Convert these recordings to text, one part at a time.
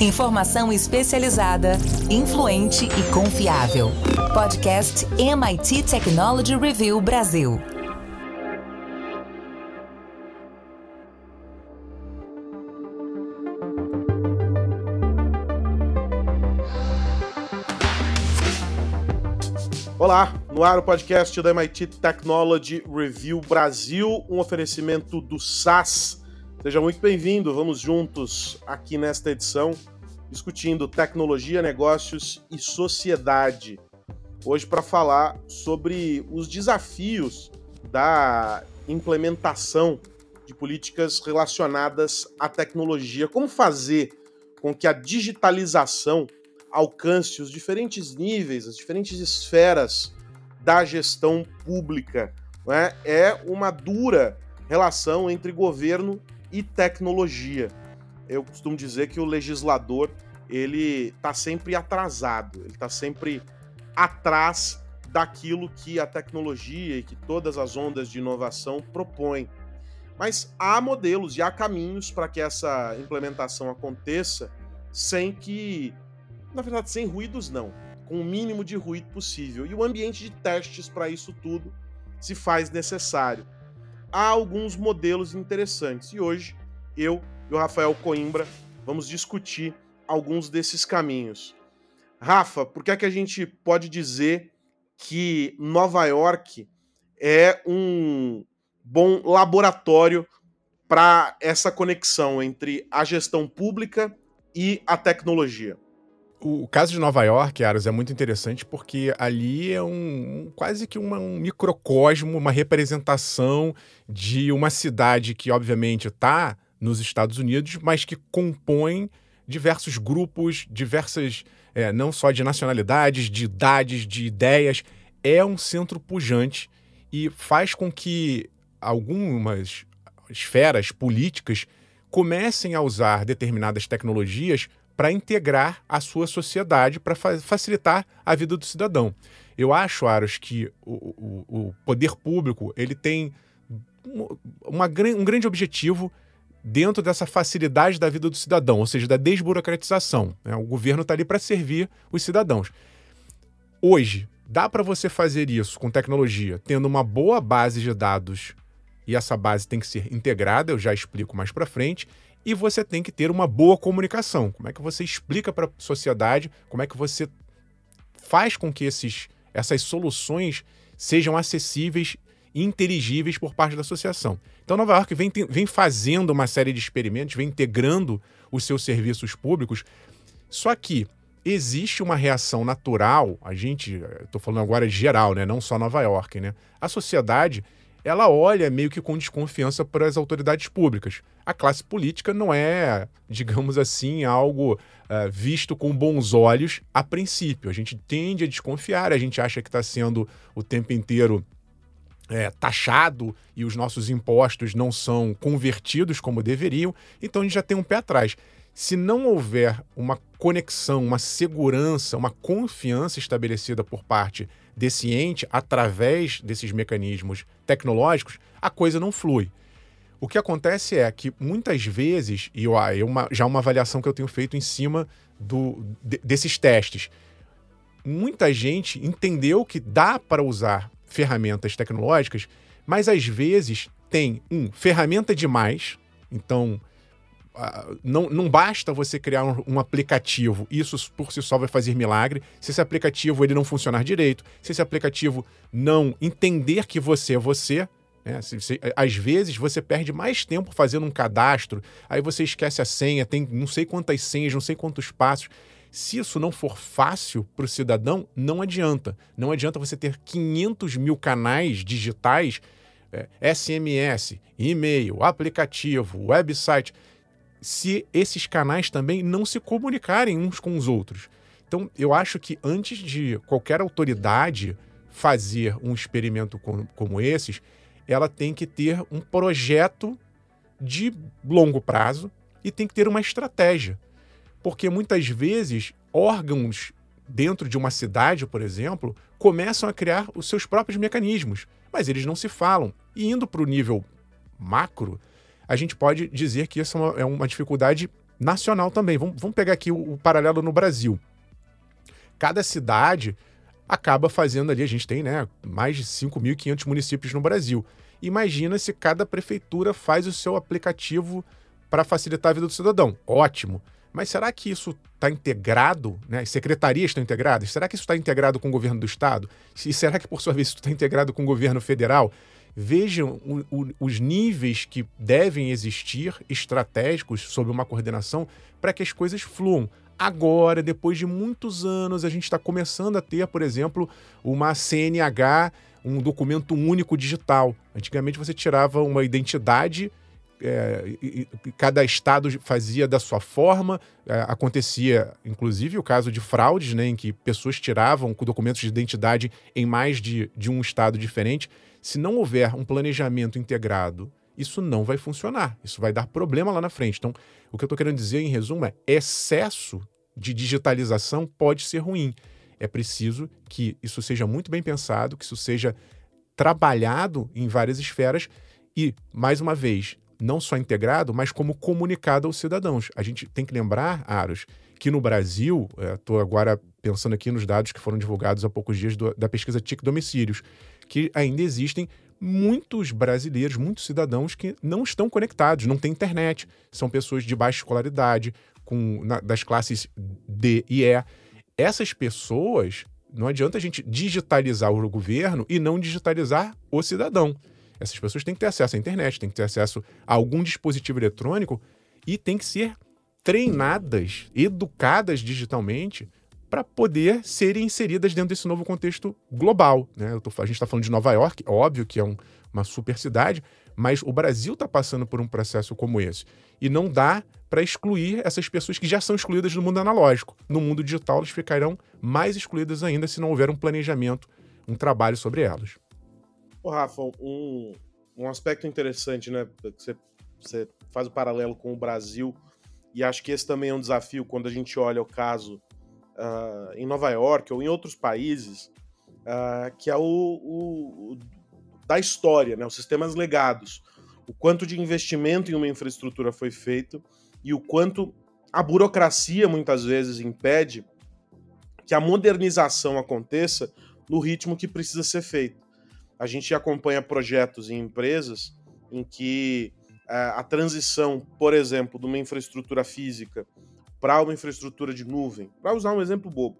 Informação especializada, influente e confiável. Podcast MIT Technology Review Brasil. Olá, no ar o podcast da MIT Technology Review Brasil, um oferecimento do SAS. Seja muito bem-vindo, vamos juntos aqui nesta edição discutindo tecnologia, negócios e sociedade. Hoje para falar sobre os desafios da implementação de políticas relacionadas à tecnologia, como fazer com que a digitalização alcance os diferentes níveis, as diferentes esferas da gestão pública. Né? É uma dura relação entre governo e tecnologia. Eu costumo dizer que o legislador ele está sempre atrasado, ele está sempre atrás daquilo que a tecnologia e que todas as ondas de inovação propõem. Mas há modelos e há caminhos para que essa implementação aconteça sem que na verdade, sem ruídos não, com o mínimo de ruído possível. E o ambiente de testes para isso tudo se faz necessário. Há alguns modelos interessantes e hoje eu e o Rafael Coimbra vamos discutir alguns desses caminhos. Rafa, por que é que a gente pode dizer que Nova York é um bom laboratório para essa conexão entre a gestão pública e a tecnologia? O caso de Nova York, Aros, é muito interessante porque ali é um quase que uma, um microcosmo, uma representação de uma cidade que, obviamente, está nos Estados Unidos, mas que compõe diversos grupos, diversas, é, não só de nacionalidades, de idades, de ideias. É um centro pujante e faz com que algumas esferas políticas comecem a usar determinadas tecnologias para integrar a sua sociedade, para fa facilitar a vida do cidadão. Eu acho, Aros, que o, o, o poder público ele tem uma, um grande objetivo dentro dessa facilidade da vida do cidadão, ou seja, da desburocratização. Né? O governo está ali para servir os cidadãos. Hoje, dá para você fazer isso com tecnologia, tendo uma boa base de dados, e essa base tem que ser integrada, eu já explico mais para frente, e você tem que ter uma boa comunicação. Como é que você explica para a sociedade, como é que você faz com que esses, essas soluções sejam acessíveis e inteligíveis por parte da associação. Então, Nova York vem, vem fazendo uma série de experimentos, vem integrando os seus serviços públicos, só que existe uma reação natural, a gente, estou falando agora geral, né? não só Nova York, né? a sociedade ela olha meio que com desconfiança para as autoridades públicas. A classe política não é, digamos assim, algo uh, visto com bons olhos a princípio. A gente tende a desconfiar, a gente acha que está sendo o tempo inteiro é, taxado e os nossos impostos não são convertidos como deveriam, então a gente já tem um pé atrás. Se não houver uma conexão, uma segurança, uma confiança estabelecida por parte desse ente através desses mecanismos tecnológicos, a coisa não flui. O que acontece é que muitas vezes, e eu, eu uma, já uma avaliação que eu tenho feito em cima do, de, desses testes, muita gente entendeu que dá para usar ferramentas tecnológicas, mas às vezes tem um ferramenta demais, então não, não basta você criar um, um, aplicativo, isso por si só vai fazer milagre. Se esse aplicativo ele não funcionar direito, se esse aplicativo não entender que você é você, né? se, se, às vezes você perde mais tempo fazendo um cadastro, aí você esquece a senha, tem não sei quantas senhas, não sei quantos passos. Se isso não for fácil para o cidadão, não adianta. Não adianta você ter 500 mil canais digitais, é, SMS, e-mail, aplicativo, website se esses canais também não se comunicarem uns com os outros. Então, eu acho que antes de qualquer autoridade fazer um experimento como, como esses, ela tem que ter um projeto de longo prazo e tem que ter uma estratégia. Porque muitas vezes órgãos dentro de uma cidade, por exemplo, começam a criar os seus próprios mecanismos, mas eles não se falam. E indo para o nível macro, a gente pode dizer que isso é uma, é uma dificuldade nacional também. Vamos, vamos pegar aqui o, o paralelo no Brasil. Cada cidade acaba fazendo ali, a gente tem né, mais de 5.500 municípios no Brasil. Imagina se cada prefeitura faz o seu aplicativo para facilitar a vida do cidadão. Ótimo. Mas será que isso está integrado? Né? As secretarias estão integradas? Será que isso está integrado com o governo do Estado? E será que, por sua vez, isso está integrado com o governo federal? Vejam o, o, os níveis que devem existir estratégicos sobre uma coordenação para que as coisas fluam. Agora, depois de muitos anos, a gente está começando a ter, por exemplo, uma CNH, um documento único digital. Antigamente você tirava uma identidade é, e, e, cada estado fazia da sua forma. É, acontecia, inclusive, o caso de fraudes, né, em que pessoas tiravam documentos de identidade em mais de, de um estado diferente. Se não houver um planejamento integrado, isso não vai funcionar. Isso vai dar problema lá na frente. Então, o que eu estou querendo dizer, em resumo, é excesso de digitalização pode ser ruim. É preciso que isso seja muito bem pensado, que isso seja trabalhado em várias esferas e, mais uma vez, não só integrado, mas como comunicado aos cidadãos. A gente tem que lembrar, Aros, que no Brasil, estou é, agora pensando aqui nos dados que foram divulgados há poucos dias do, da pesquisa TIC Domicílios, que ainda existem muitos brasileiros, muitos cidadãos que não estão conectados, não têm internet, são pessoas de baixa escolaridade, com, na, das classes D e E. Essas pessoas, não adianta a gente digitalizar o governo e não digitalizar o cidadão. Essas pessoas têm que ter acesso à internet, têm que ter acesso a algum dispositivo eletrônico e têm que ser treinadas, educadas digitalmente para poder serem inseridas dentro desse novo contexto global. Né? Tô, a gente está falando de Nova York, óbvio que é um, uma super cidade, mas o Brasil está passando por um processo como esse. E não dá para excluir essas pessoas que já são excluídas do mundo analógico. No mundo digital, elas ficarão mais excluídas ainda se não houver um planejamento, um trabalho sobre elas. Ô, Rafa, um, um aspecto interessante, né? Você, você faz o paralelo com o Brasil, e acho que esse também é um desafio quando a gente olha o caso uh, em Nova York ou em outros países, uh, que é o, o, o, da história, né? Os sistemas legados. O quanto de investimento em uma infraestrutura foi feito e o quanto a burocracia muitas vezes impede que a modernização aconteça no ritmo que precisa ser feito. A gente acompanha projetos em empresas em que é, a transição, por exemplo, de uma infraestrutura física para uma infraestrutura de nuvem, para usar um exemplo bobo,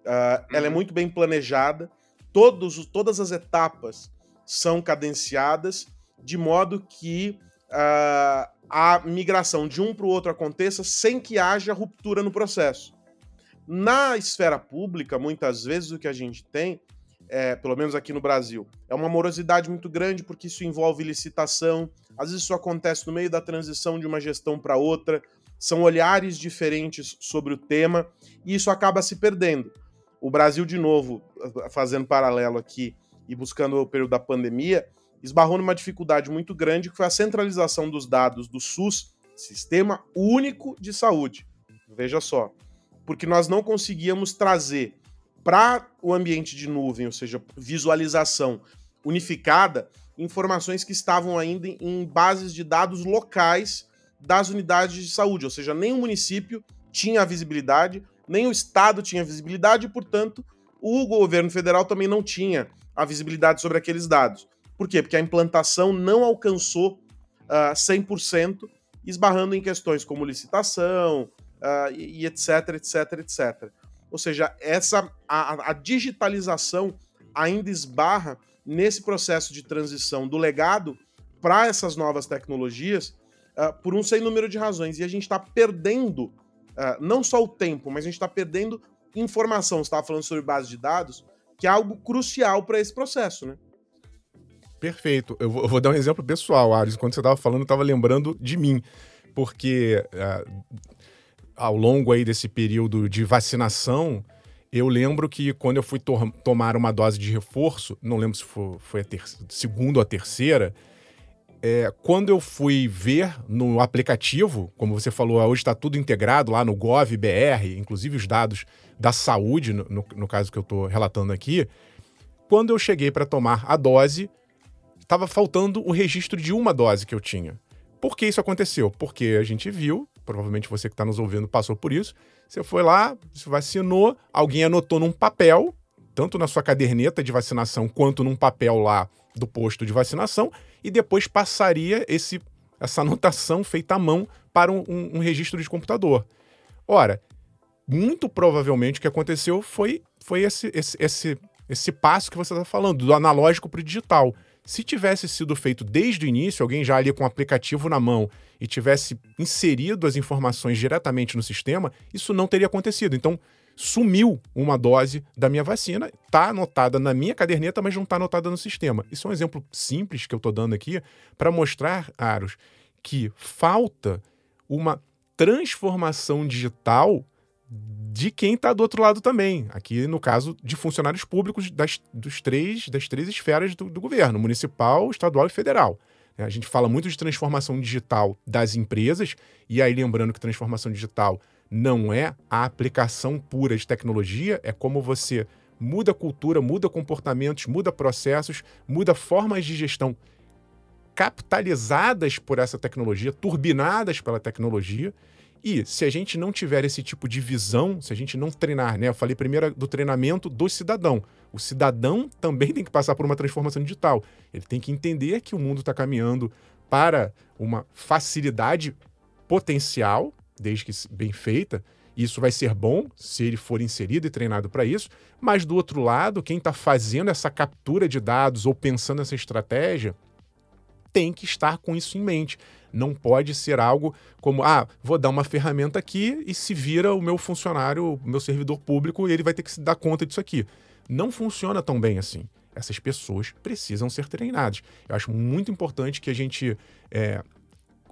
uh, ela é uhum. muito bem planejada, todos, todas as etapas são cadenciadas de modo que uh, a migração de um para o outro aconteça sem que haja ruptura no processo. Na esfera pública, muitas vezes o que a gente tem, é, pelo menos aqui no Brasil, é uma morosidade muito grande porque isso envolve licitação, às vezes isso acontece no meio da transição de uma gestão para outra, são olhares diferentes sobre o tema e isso acaba se perdendo. O Brasil, de novo, fazendo paralelo aqui e buscando o período da pandemia, esbarrou numa dificuldade muito grande que foi a centralização dos dados do SUS, Sistema Único de Saúde. Veja só, porque nós não conseguíamos trazer para o ambiente de nuvem, ou seja, visualização unificada, informações que estavam ainda em bases de dados locais das unidades de saúde, ou seja, nem o município tinha a visibilidade, nem o estado tinha visibilidade, e, portanto, o governo federal também não tinha a visibilidade sobre aqueles dados. Por quê? Porque a implantação não alcançou uh, ah, 100%, esbarrando em questões como licitação uh, e, e, etc, etc, etc. Ou seja, essa a, a digitalização ainda esbarra nesse processo de transição do legado para essas novas tecnologias uh, por um sem número de razões. E a gente está perdendo uh, não só o tempo, mas a gente está perdendo informação. Você estava falando sobre base de dados, que é algo crucial para esse processo, né? Perfeito. Eu vou, eu vou, dar um exemplo pessoal, Ares. Quando você estava falando, eu estava lembrando de mim, porque uh, ao longo aí desse período de vacinação, eu lembro que quando eu fui to tomar uma dose de reforço, não lembro se foi, foi a segunda ou a terceira, é, quando eu fui ver no aplicativo, como você falou, hoje está tudo integrado lá no GovBR, inclusive os dados da saúde, no, no, no caso que eu estou relatando aqui, quando eu cheguei para tomar a dose, estava faltando o registro de uma dose que eu tinha. Por que isso aconteceu? Porque a gente viu provavelmente você que está nos ouvindo passou por isso. Você foi lá, se vacinou, alguém anotou num papel, tanto na sua caderneta de vacinação quanto num papel lá do posto de vacinação, e depois passaria esse, essa anotação feita à mão para um, um, registro de computador. Ora, muito provavelmente o que aconteceu foi, foi esse, esse, esse, esse passo que você está falando, do analógico para o digital. Se tivesse sido feito desde o início, alguém já ali com o aplicativo na mão e tivesse inserido as informações diretamente no sistema, isso não teria acontecido. Então, sumiu uma dose da minha vacina, está anotada na minha caderneta, mas não está anotada no sistema. Isso é um exemplo simples que eu estou dando aqui para mostrar, Aros, que falta uma transformação digital de quem está do outro lado também. Aqui, no caso, de funcionários públicos das, dos três, das três esferas do, do governo: municipal, estadual e federal. A gente fala muito de transformação digital das empresas, e aí lembrando que transformação digital não é a aplicação pura de tecnologia, é como você muda cultura, muda comportamentos, muda processos, muda formas de gestão capitalizadas por essa tecnologia, turbinadas pela tecnologia, e se a gente não tiver esse tipo de visão, se a gente não treinar, né? Eu falei primeiro do treinamento do cidadão. O cidadão também tem que passar por uma transformação digital. Ele tem que entender que o mundo está caminhando para uma facilidade potencial, desde que bem feita. Isso vai ser bom se ele for inserido e treinado para isso. Mas do outro lado, quem está fazendo essa captura de dados ou pensando nessa estratégia tem que estar com isso em mente. Não pode ser algo como, ah, vou dar uma ferramenta aqui e se vira o meu funcionário, o meu servidor público, e ele vai ter que se dar conta disso aqui. Não funciona tão bem assim. Essas pessoas precisam ser treinadas. Eu acho muito importante que a gente é,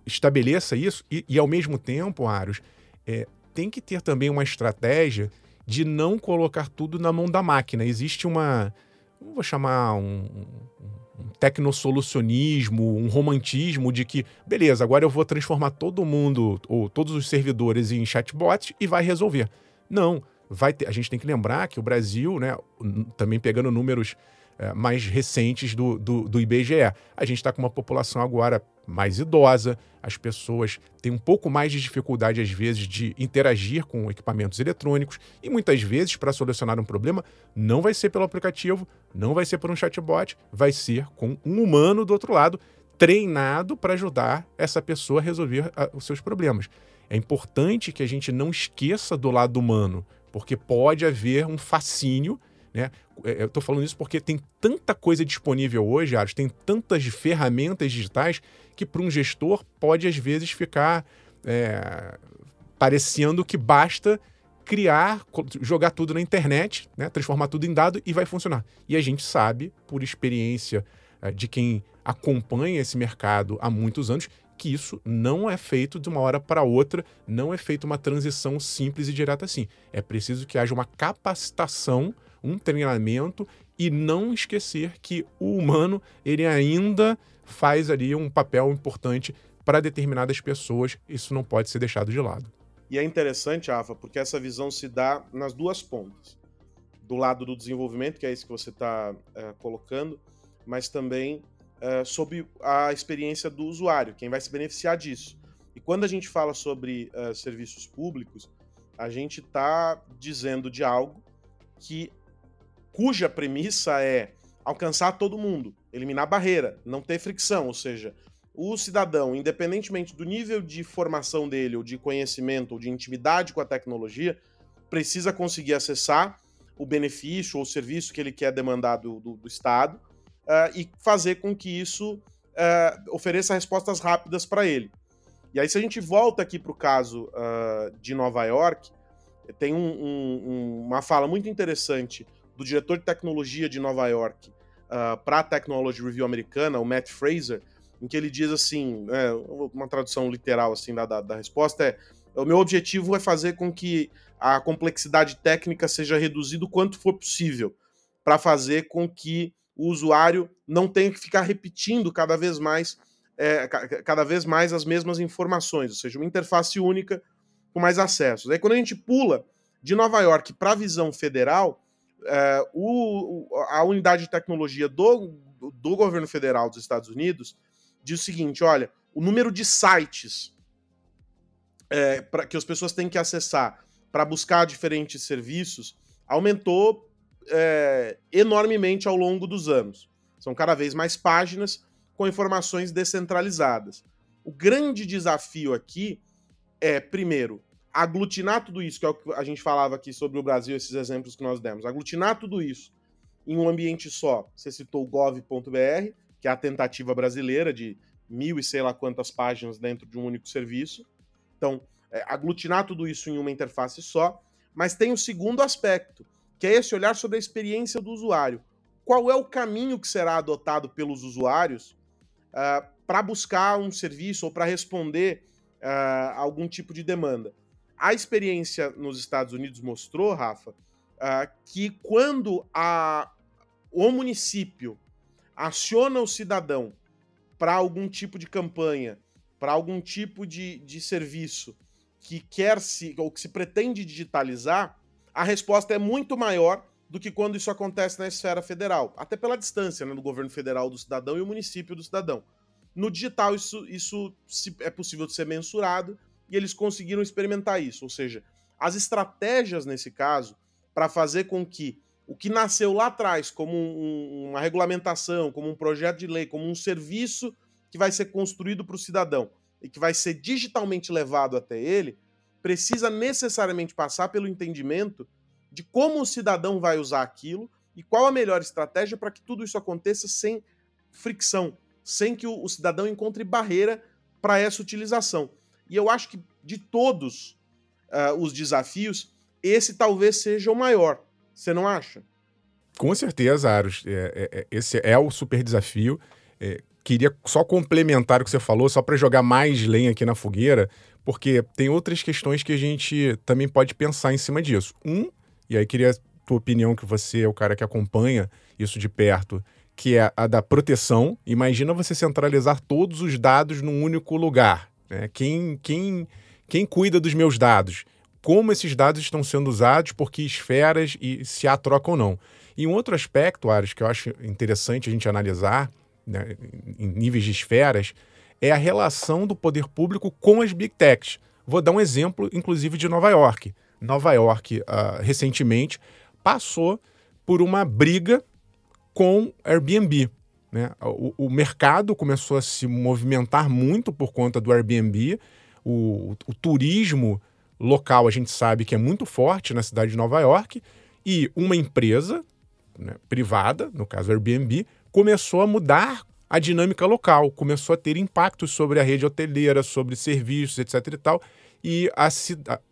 estabeleça isso e, e, ao mesmo tempo, Aros, é, tem que ter também uma estratégia de não colocar tudo na mão da máquina. Existe uma, vou chamar um, um tecnosolucionismo, um romantismo de que, beleza, agora eu vou transformar todo mundo, ou todos os servidores em chatbots e vai resolver. Não, vai ter, a gente tem que lembrar que o Brasil, né, também pegando números é, mais recentes do, do, do IBGE, a gente está com uma população agora mais idosa, as pessoas têm um pouco mais de dificuldade, às vezes, de interagir com equipamentos eletrônicos, e muitas vezes, para solucionar um problema, não vai ser pelo aplicativo, não vai ser por um chatbot, vai ser com um humano do outro lado, treinado para ajudar essa pessoa a resolver a, os seus problemas. É importante que a gente não esqueça do lado humano, porque pode haver um fascínio né? É, eu estou falando isso porque tem tanta coisa disponível hoje, tem tantas ferramentas digitais que para um gestor pode às vezes ficar é, parecendo que basta criar, jogar tudo na internet, né? transformar tudo em dado e vai funcionar. E a gente sabe, por experiência é, de quem acompanha esse mercado há muitos anos, que isso não é feito de uma hora para outra, não é feito uma transição simples e direta assim. É preciso que haja uma capacitação um treinamento e não esquecer que o humano ele ainda faz ali um papel importante para determinadas pessoas. Isso não pode ser deixado de lado. E é interessante, Afa, porque essa visão se dá nas duas pontas. Do lado do desenvolvimento, que é isso que você está é, colocando, mas também é, sobre a experiência do usuário, quem vai se beneficiar disso. E quando a gente fala sobre é, serviços públicos, a gente está dizendo de algo que cuja premissa é alcançar todo mundo, eliminar barreira, não ter fricção, ou seja, o cidadão, independentemente do nível de formação dele, ou de conhecimento, ou de intimidade com a tecnologia, precisa conseguir acessar o benefício ou o serviço que ele quer demandar do, do, do Estado uh, e fazer com que isso uh, ofereça respostas rápidas para ele. E aí, se a gente volta aqui para o caso uh, de Nova York, tem um, um, uma fala muito interessante do diretor de tecnologia de Nova York uh, ah, para a Technology Review americana, o Matt Fraser, em que ele diz assim, é, uma tradução literal assim da, da, da resposta é o meu objetivo é fazer com que a complexidade técnica seja reduzida o quanto for possível, para fazer com que o usuário não tenha que ficar repetindo cada vez mais é, cada vez mais as mesmas informações, ou seja, uma interface única com mais acessos. Aí quando a gente pula de Nova York para a visão federal, é, o, a unidade de tecnologia do, do governo federal dos Estados Unidos diz o seguinte: olha, o número de sites é, pra, que as pessoas têm que acessar para buscar diferentes serviços aumentou é, enormemente ao longo dos anos. São cada vez mais páginas com informações descentralizadas. O grande desafio aqui é, primeiro, aglutinar tudo isso, que é o que a gente falava aqui sobre o Brasil, esses exemplos que nós demos, aglutinar tudo isso em um ambiente só. Você citou o gov.br, que é a tentativa brasileira de mil e sei lá quantas páginas dentro de um único serviço. Então, é, aglutinar tudo isso em uma interface só. Mas tem o segundo aspecto, que é esse olhar sobre a experiência do usuário. Qual é o caminho que será adotado pelos usuários uh, para buscar um serviço ou para responder uh, algum tipo de demanda? A experiência nos Estados Unidos mostrou, Rafa, uh, que quando a, o município aciona o cidadão para algum tipo de campanha, para algum tipo de, de serviço que quer se ou que se pretende digitalizar, a resposta é muito maior do que quando isso acontece na esfera federal, até pela distância né, do governo federal do cidadão e o município do cidadão. No digital, isso, isso é possível de ser mensurado e eles conseguiram experimentar isso. Ou seja, as estratégias nesse caso para fazer com que o que nasceu lá atrás como um, uma regulamentação, como um projeto de lei, como um serviço que vai ser construído para o cidadão e que vai ser digitalmente levado até ele, precisa necessariamente passar pelo entendimento de como o cidadão vai usar aquilo e qual a melhor estratégia para que tudo isso aconteça sem fricção, sem que o, o cidadão encontre barreira para essa utilização. E eu acho que de todos uh, os desafios, esse talvez seja o maior. Você não acha? Com certeza, Aros. É, é, é esse é o super desafio. É, queria só complementar o que você falou, só para jogar mais lenha aqui na fogueira, porque tem outras questões que a gente também pode pensar em cima disso. Um, e aí queria a tua opinião, que você é o cara que acompanha isso de perto, que é a da proteção. Imagina você centralizar todos os dados num único lugar. Né? Quem, quem, quem cuida dos meus dados? Como esses dados estão sendo usados, por que esferas e se há troca ou não. E um outro aspecto, Ares, que eu acho interessante a gente analisar, né, em níveis de esferas, é a relação do poder público com as big techs. Vou dar um exemplo, inclusive, de Nova York. Nova York, uh, recentemente, passou por uma briga com Airbnb. Né? O, o, mercado começou a se movimentar muito por conta do Airbnb. O, o turismo local a gente sabe que é muito forte na cidade de Nova York. E uma empresa né, privada, no caso Airbnb, começou a mudar a dinâmica local, começou a ter impactos sobre a rede hoteleira, sobre serviços, etc. e tal. E a,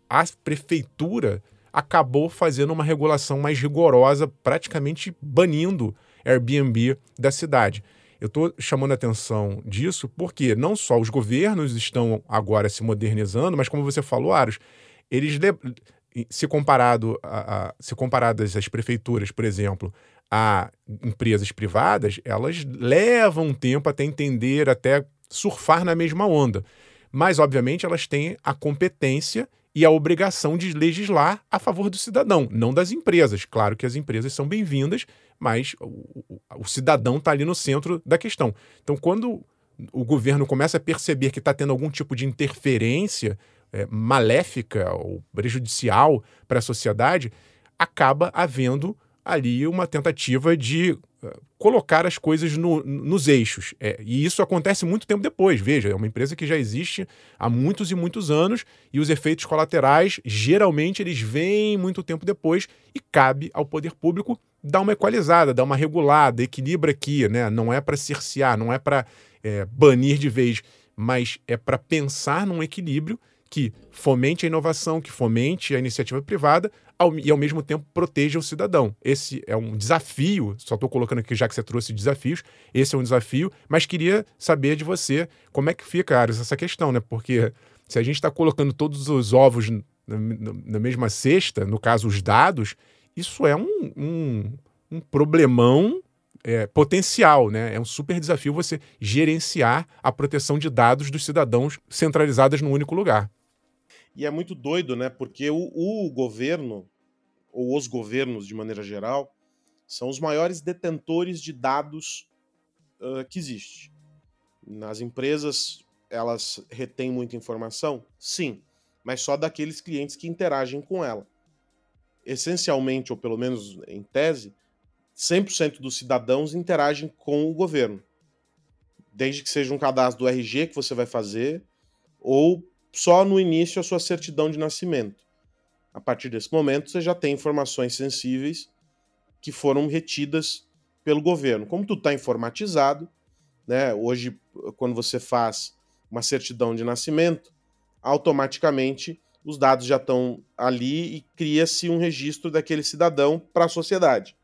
a prefeitura acabou fazendo uma regulação mais rigorosa, praticamente banindo Airbnb da cidade. Eu estou chamando a atenção disso porque não só os governos estão agora se modernizando, mas como você falou, Aros, eles se comparado a, a, se comparadas as prefeituras, por exemplo, a empresas privadas, elas levam tempo até entender, até surfar na mesma onda. Mas, obviamente, elas têm a competência e a obrigação de legislar a favor do cidadão, não das empresas. Claro que as empresas são bem-vindas, mas o, o, o cidadão está ali no centro da questão. Então, quando o governo começa a perceber que está tendo algum tipo de interferência é, maléfica ou prejudicial para a sociedade, acaba havendo ali uma tentativa de uh, colocar as coisas no, nos eixos. É, e isso acontece muito tempo depois. Veja, é uma empresa que já existe há muitos e muitos anos e os efeitos colaterais, geralmente, eles vêm muito tempo depois e cabe ao poder público dar uma equalizada, dar uma regulada, equilibra aqui, né? Não é para cercear, não é para é, banir de vez, mas é para pensar num equilíbrio que fomente a inovação, que fomente a iniciativa privada ao, e, ao mesmo tempo, proteja o cidadão. Esse é um desafio, só estou colocando aqui já que você trouxe desafios, esse é um desafio, mas queria saber de você como é que fica, Ares, essa questão, né? Porque se a gente está colocando todos os ovos na, na, mesma cesta, no caso, os dados, isso é um, um, um problemão é, potencial, né? É um super desafio você gerenciar a proteção de dados dos cidadãos centralizadas num único lugar. E é muito doido, né? Porque o, o governo, ou os governos de maneira geral, são os maiores detentores de dados uh, que existe. Nas empresas, elas retêm muita informação? Sim. mas só daqueles clientes que interagem com ela. Essencialmente, ou pelo menos em tese, 100% dos cidadãos interagem com o governo. Desde que seja um cadastro do RG que você vai fazer, ou só no início a sua certidão de nascimento. A partir desse momento, você já tem informações sensíveis que foram retidas pelo governo. Como tudo está informatizado, né, hoje, quando você faz uma certidão de nascimento, automaticamente os dados já estão ali e cria-se um registro daquele cidadão para a sociedade.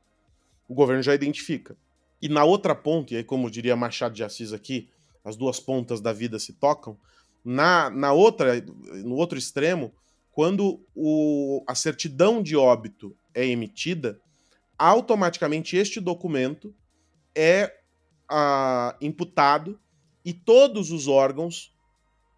O governo já identifica. E na outra ponta, e aí como diria Machado de Assis aqui, as duas pontas da vida se tocam, na, na outra, no outro extremo, quando o, a certidão de óbito é emitida, automaticamente este documento é ah, imputado e todos os órgãos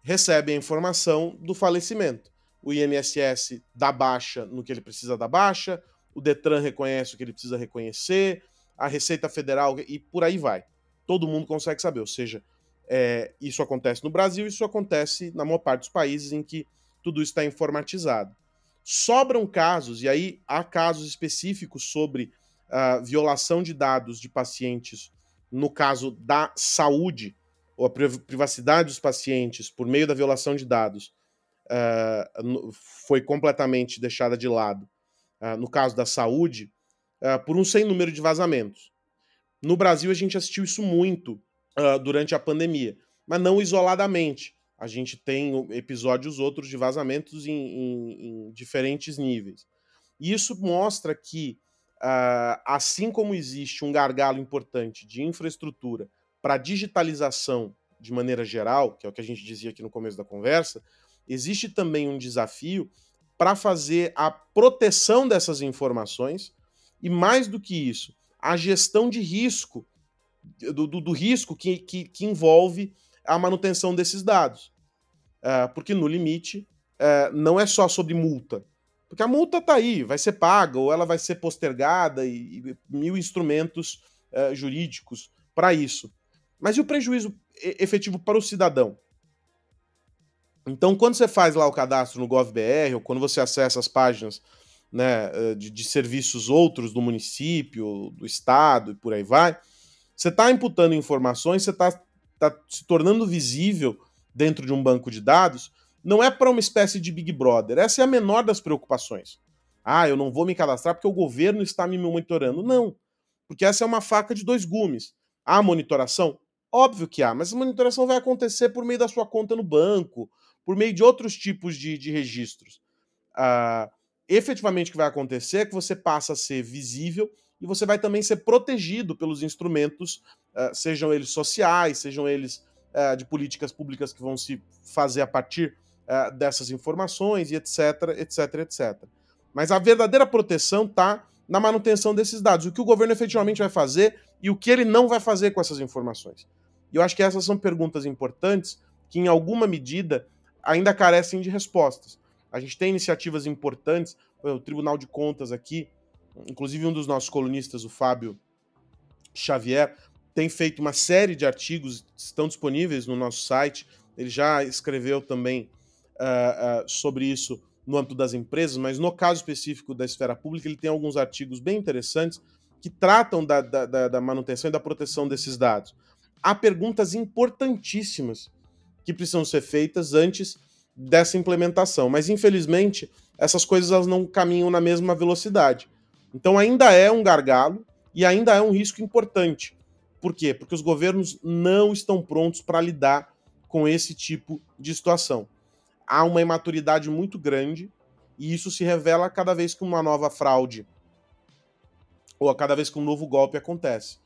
recebem a informação do falecimento. O INSS dá baixa no que ele precisa dar baixa, o Detran reconhece o que ele precisa reconhecer, a Receita Federal e por aí vai. Todo mundo consegue saber. Ou seja, é, isso acontece no Brasil, isso acontece na maior parte dos países em que tudo isso está informatizado. Sobram casos, e aí há casos específicos sobre uh, violação de dados de pacientes no caso da saúde, ou a privacidade dos pacientes por meio da violação de dados uh, foi completamente deixada de lado, uh, no caso da saúde, por um sem número de vazamentos. No Brasil, a gente assistiu isso muito durante a pandemia, mas não isoladamente a gente tem episódios outros de vazamentos em, em, em diferentes níveis. E isso mostra que, uh, assim como existe um gargalo importante de infraestrutura para digitalização de maneira geral, que é o que a gente dizia aqui no começo da conversa, existe também um desafio para fazer a proteção dessas informações e, mais do que isso, a gestão de risco, do, do, do risco que, que, que envolve a manutenção desses dados. Uh, porque, no limite, uh, não é só sobre multa. Porque a multa está aí, vai ser paga, ou ela vai ser postergada, e, e mil instrumentos uh, jurídicos para isso. Mas e o prejuízo efetivo para o cidadão? Então, quando você faz lá o cadastro no GovBR, ou quando você acessa as páginas né, de, de serviços outros do município, do estado e por aí vai, você está imputando informações, você está está se tornando visível dentro de um banco de dados, não é para uma espécie de Big Brother. Essa é a menor das preocupações. Ah, eu não vou me cadastrar porque o governo está me monitorando. Não, porque essa é uma faca de dois gumes. Há monitoração? Óbvio que há, mas a monitoração vai acontecer por meio da sua conta no banco, por meio de outros tipos de, de registros. Ah, efetivamente o que vai acontecer é que você passa a ser visível e você vai também ser protegido pelos instrumentos, uh, sejam eles sociais, sejam eles uh, de políticas públicas que vão se fazer a partir dessas informações e etc, etc, etc. Mas a verdadeira proteção está na manutenção desses dados, o que o governo efetivamente vai fazer e o que ele não vai fazer com essas informações. E eu acho que essas são perguntas importantes que, em alguma medida, ainda carecem de respostas. A gente tem iniciativas importantes, o Tribunal de Contas aqui, inclusive um dos nossos colunistas, o Fábio Xavier, tem feito uma série de artigos, estão disponíveis no nosso site. Ele já escreveu também uh, uh, sobre isso no âmbito das empresas, mas no caso específico da esfera pública, ele tem alguns artigos bem interessantes que tratam da, da, da manutenção e da proteção desses dados. Há perguntas importantíssimas que precisam ser feitas antes dessa implementação, mas infelizmente essas coisas elas não caminham na mesma velocidade. Então ainda é um gargalo e ainda é um risco importante. Por quê? Porque os governos não estão prontos para lidar com esse tipo de situação. Há uma imaturidade muito grande e isso se revela cada vez que uma nova fraude ou a cada vez que um novo golpe acontece.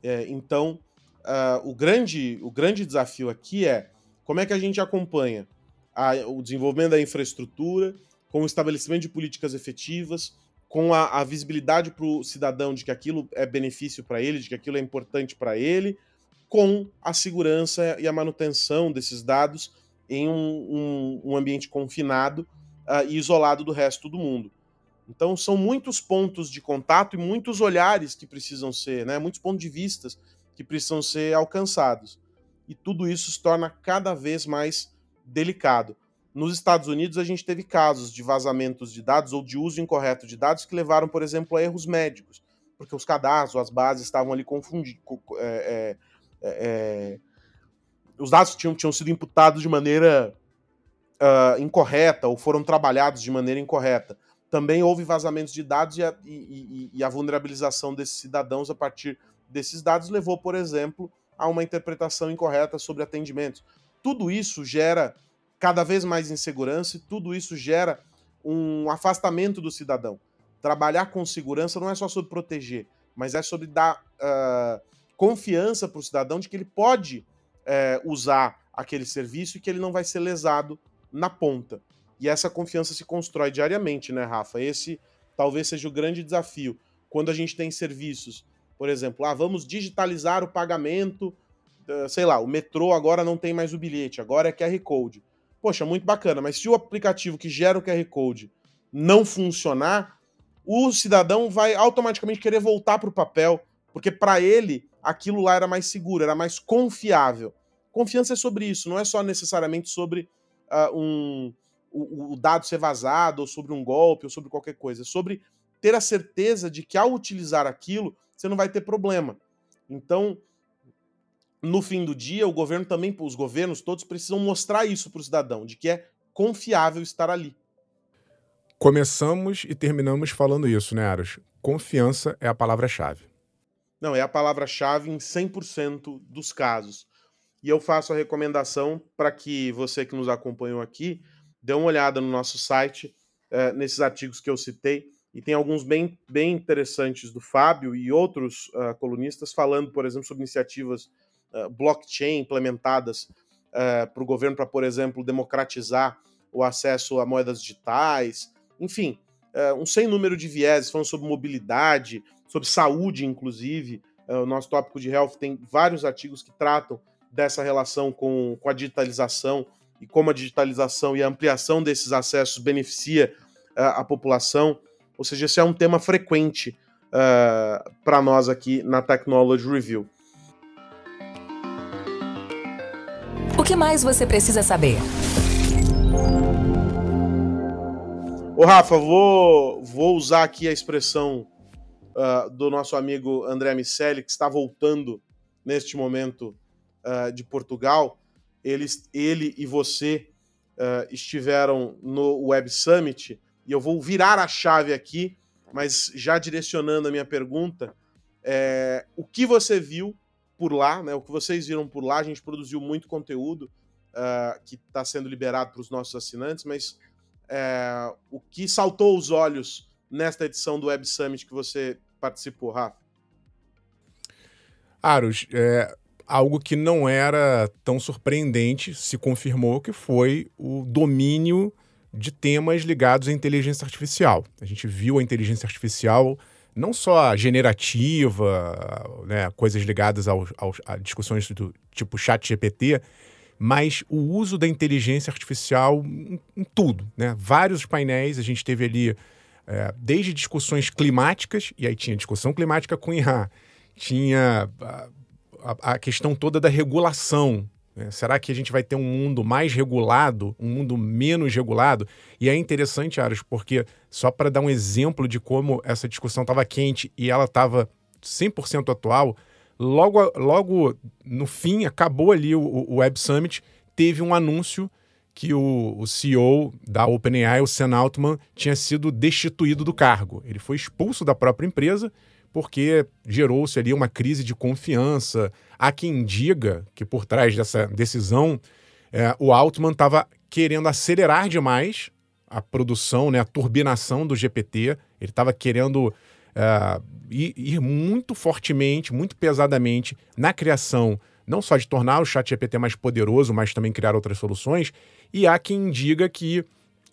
É, então, uh, o, grande, o grande desafio aqui é como é que a gente acompanha a, o desenvolvimento da infraestrutura, com o estabelecimento de políticas efetivas, com a, a visibilidade para o cidadão de que aquilo é benefício para ele, de que aquilo é importante para ele, com a segurança e a manutenção desses dados em um, um, um ambiente confinado uh, e isolado do resto do mundo. Então são muitos pontos de contato e muitos olhares que precisam ser, né, muitos pontos de vistas que precisam ser alcançados. E tudo isso se torna cada vez mais delicado. nos Estados Unidos a gente teve casos de vazamentos de dados ou de uso incorreto de dados que levaram, por exemplo, a erros médicos, porque os cadastros, as bases estavam ali confundidos. É, é, é, os dados tinham, tinham sido imputados de maneira uh, incorreta ou foram trabalhados de maneira incorreta. Também houve vazamentos de dados e a, e, e, e a vulnerabilização desses cidadãos a partir desses dados levou, por exemplo, a uma interpretação incorreta sobre atendimentos. Tudo isso gera cada vez mais insegurança e tudo isso gera um afastamento do cidadão. Trabalhar com segurança não é só sobre proteger, mas é sobre dar uh, confiança para o cidadão de que ele pode uh, usar aquele serviço e que ele não vai ser lesado na ponta. E essa confiança se constrói diariamente, né, Rafa? Esse talvez seja o grande desafio. Quando a gente tem serviços, por exemplo, ah, vamos digitalizar o pagamento, uh, sei lá, o metrô agora não tem mais o bilhete, agora é QR Code. Poxa, muito bacana, mas se o aplicativo que gera o QR Code não funcionar, o cidadão vai automaticamente querer voltar para o papel, porque para ele aquilo lá era mais seguro, era mais confiável. Confiança é sobre isso, não é só necessariamente sobre uh, um, o, o, dado ser vazado, ou sobre um golpe, ou sobre qualquer coisa. É sobre ter a certeza de que ao utilizar aquilo, você não vai ter problema. Então, no fim do dia, o governo também, os governos todos precisam mostrar isso para o cidadão, de que é confiável estar ali. Começamos e terminamos falando isso, né, Aros? Confiança é a palavra-chave. Não, é a palavra-chave em 100% dos casos. E eu faço a recomendação para que você que nos acompanhou aqui dê uma olhada no nosso site, é, nesses artigos que eu citei, e tem alguns bem, bem interessantes do Fábio e outros uh, colunistas falando, por exemplo, sobre iniciativas uh, blockchain implementadas uh, para o governo para, por exemplo, democratizar o acesso a moedas digitais, enfim, um sem número de vieses, falando sobre mobilidade, sobre saúde, inclusive. o nosso tópico de health tem vários artigos que tratam dessa relação com, com a digitalização e como a digitalização e a ampliação desses acessos beneficia a população. Ou seja, esse é um tema frequente uh, eh, para nós aqui na Technology Review. O que mais você precisa saber? Ô Rafa, vou, vou usar aqui a expressão uh, do nosso amigo André Miceli, que está voltando neste momento uh, de Portugal, eles, ele e você uh, estiveram no Web Summit, e eu vou virar a chave aqui, mas já direcionando a minha pergunta, é, o que você viu por lá, né, o que vocês viram por lá, a gente produziu muito conteúdo uh, que está sendo liberado para os nossos assinantes, mas é, o que saltou os olhos nesta edição do Web Summit que você participou, Rafa? Aros, é, algo que não era tão surpreendente se confirmou que foi o domínio de temas ligados à inteligência artificial. A gente viu a inteligência artificial não só generativa, né, coisas ligadas ao, ao, a discussões do tipo chat GPT, mas o uso da inteligência artificial em, em tudo. Né? Vários painéis, a gente teve ali é, desde discussões climáticas, e aí tinha discussão climática com IA, tinha a, a questão toda da regulação. Né? Será que a gente vai ter um mundo mais regulado, um mundo menos regulado? E é interessante, Aros, porque só para dar um exemplo de como essa discussão estava quente e ela estava 100% atual, logo, logo no fim, acabou ali o, o Web Summit, teve um anúncio que o, o, CEO da OpenAI, o Sam Altman, tinha sido destituído do cargo. Ele foi expulso da própria empresa porque gerou-se ali uma crise de confiança. Há quem diga que por trás dessa decisão é, o Altman estava querendo acelerar demais a produção, né, a turbinação do GPT. Ele estava querendo é, ir, ir, muito fortemente, muito pesadamente na criação, não só de tornar o chat GPT mais poderoso, mas também criar outras soluções. E há quem diga que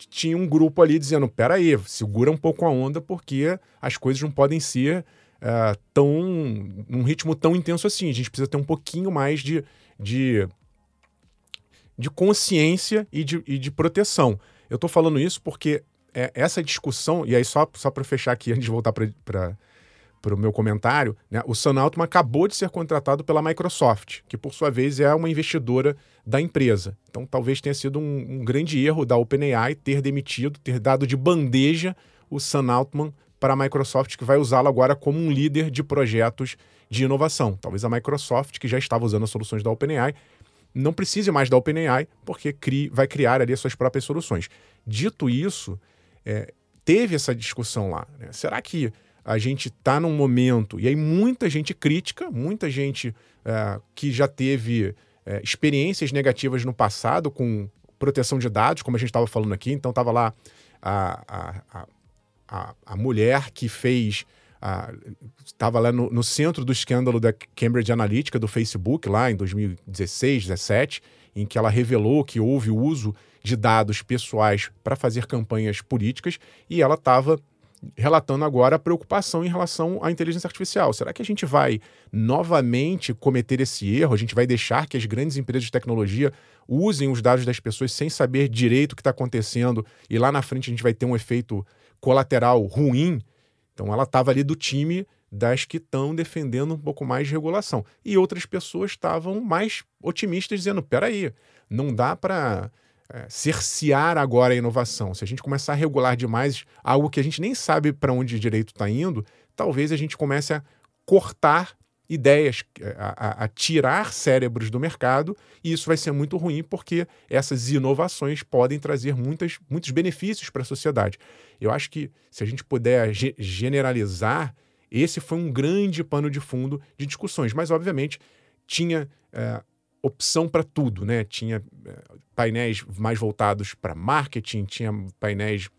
tinha um grupo ali dizendo: peraí, segura um pouco a onda, porque as coisas não podem ser uh, tão num ritmo tão intenso assim. A gente precisa ter um pouquinho mais de, de, de consciência e de, e de proteção. Eu estou falando isso porque é, essa discussão, e aí só, só para fechar aqui, antes de voltar para o meu comentário, né, o Sam Altman acabou de ser contratado pela Microsoft, que por sua vez é uma investidora da empresa. Então talvez tenha sido um, um grande erro da OpenAI ter demitido, ter dado de bandeja o Sam Altman para a Microsoft, que vai usá-lo agora como um líder de projetos de inovação. Talvez a Microsoft, que já estava usando as soluções da OpenAI, não precise mais da OpenAI, porque cri, vai criar ali as suas próprias soluções. Dito isso, é, teve essa discussão lá. Né? Será que a gente está num momento, e aí muita gente crítica, muita gente é, que já teve é, experiências negativas no passado com proteção de dados, como a gente estava falando aqui, então estava lá a, a, a, a mulher que fez estava lá no, no, centro do escândalo da Cambridge Analytica do Facebook, lá em 2016, 2017, em que ela revelou que houve o uso de dados pessoais para fazer campanhas políticas e ela estava relatando agora a preocupação em relação à inteligência artificial. Será que a gente vai novamente cometer esse erro? A gente vai deixar que as grandes empresas de tecnologia usem os dados das pessoas sem saber direito o que está acontecendo e lá na frente a gente vai ter um efeito colateral ruim? Então ela estava ali do time das que estão defendendo um pouco mais de regulação. E outras pessoas estavam mais otimistas, dizendo: peraí, não dá para é, cercear agora a inovação. Se a gente começar a regular demais algo que a gente nem sabe para onde direito está indo, talvez a gente comece a cortar ideias, é, a, a, tirar cérebros do mercado, e isso vai ser muito ruim porque essas inovações podem trazer muitas, muitos benefícios para a sociedade. Eu acho que se a gente puder ge generalizar, esse foi um grande pano de fundo de discussões, mas obviamente tinha é, opção para tudo, né? Tinha é, painéis mais voltados para marketing, tinha painéis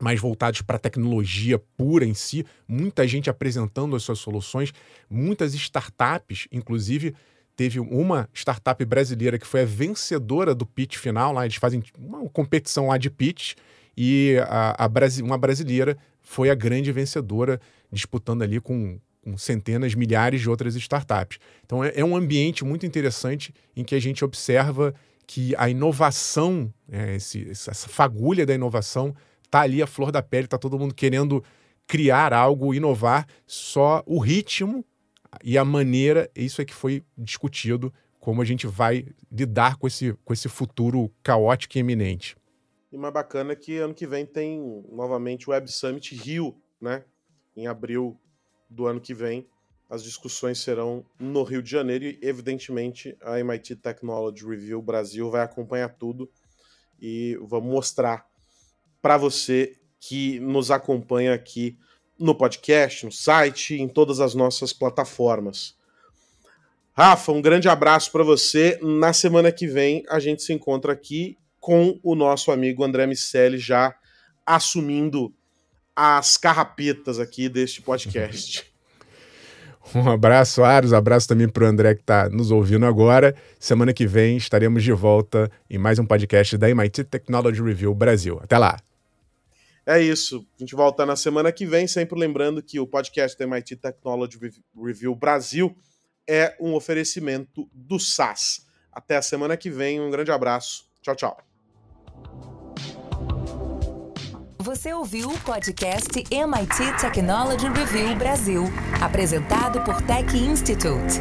mais voltados para a tecnologia pura em si, muita gente apresentando as suas soluções, muitas startups, inclusive teve uma startup brasileira que foi a vencedora do pitch final, lá eles fazem uma competição lá de pitch, e a, a uma brasileira foi a grande vencedora, disputando ali com, com centenas, milhares de outras startups. Então é, é, um ambiente muito interessante em que a gente observa que a inovação, é, esse, essa fagulha da inovação, tá ali a flor da pele, tá todo mundo querendo criar algo, inovar, só o ritmo e a maneira, isso é que foi discutido, como a gente vai lidar com esse, com esse futuro caótico e eminente. E mais bacana é que ano que vem tem novamente o Web Summit Rio, né? Em abril do ano que vem. As discussões serão no Rio de Janeiro e, evidentemente, a MIT Technology Review Brasil vai acompanhar tudo e vamos mostrar para você que nos acompanha aqui no podcast, no site, em todas as nossas plataformas. Rafa, um grande abraço para você. Na semana que vem a gente se encontra aqui com o nosso amigo André Miceli já assumindo as carrapetas aqui deste podcast. Um abraço, Aros. Abraço também para o André que está nos ouvindo agora. Semana que vem estaremos de volta em mais um podcast da MIT Technology Review Brasil. Até lá! É isso. A gente volta na semana que vem, sempre lembrando que o podcast da MIT Technology Review Brasil é um oferecimento do SAS. Até a semana que vem, um grande abraço. Tchau, tchau. Você ouviu o podcast MIT Technology Review Brasil, apresentado por Tech Institute.